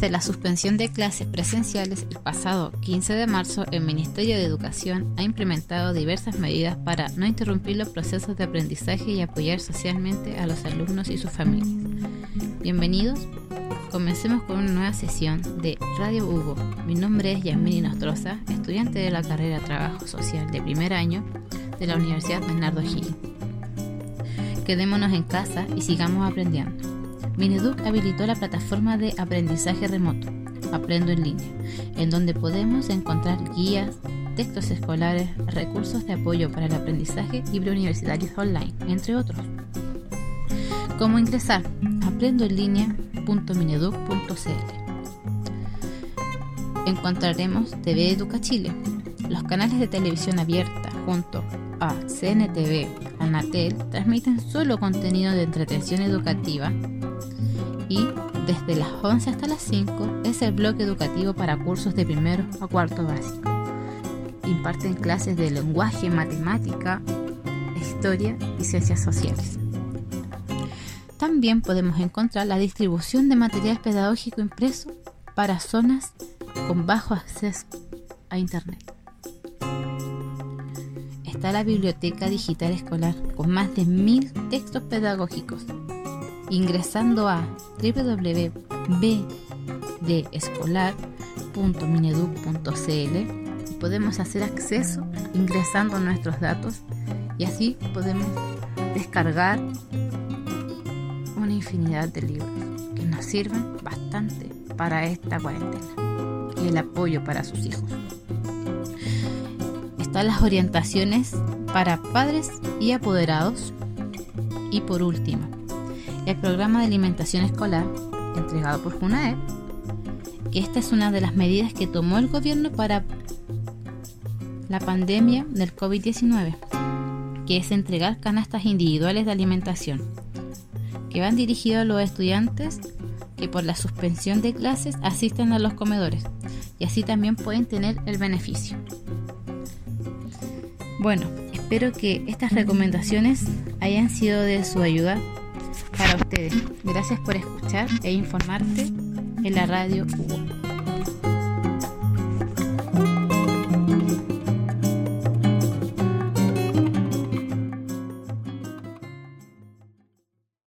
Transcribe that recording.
Desde la suspensión de clases presenciales el pasado 15 de marzo, el Ministerio de Educación ha implementado diversas medidas para no interrumpir los procesos de aprendizaje y apoyar socialmente a los alumnos y sus familias. Bienvenidos. Comencemos con una nueva sesión de Radio Hugo. Mi nombre es Yamini Nostroza, estudiante de la carrera Trabajo Social de primer año de la Universidad Bernardo Higgins. Quedémonos en casa y sigamos aprendiendo. Mineduc habilitó la plataforma de aprendizaje remoto, Aprendo en línea, en donde podemos encontrar guías, textos escolares, recursos de apoyo para el aprendizaje y preuniversitarios online, entre otros. ¿Cómo ingresar? aprendoenlinea.mineduc.cl Encontraremos TV Educa Chile, los canales de televisión abierta junto a CNTV, Anatel transmiten solo contenido de entretención educativa desde las 11 hasta las 5 es el bloque educativo para cursos de primero a cuarto básico. Imparten clases de lenguaje, matemática, historia y ciencias sociales. También podemos encontrar la distribución de material pedagógico impreso para zonas con bajo acceso a Internet. Está la Biblioteca Digital Escolar con más de mil textos pedagógicos ingresando a www.bdescolar.mineduc.cl podemos hacer acceso ingresando nuestros datos y así podemos descargar una infinidad de libros que nos sirven bastante para esta cuarentena y el apoyo para sus hijos. Están las orientaciones para padres y apoderados y por último, el programa de alimentación escolar entregado por FUNAEP, que esta es una de las medidas que tomó el gobierno para la pandemia del COVID-19, que es entregar canastas individuales de alimentación, que van dirigidos a los estudiantes que por la suspensión de clases asisten a los comedores y así también pueden tener el beneficio. Bueno, espero que estas recomendaciones hayan sido de su ayuda para ustedes. Gracias por escuchar e informarte en la radio Hugo.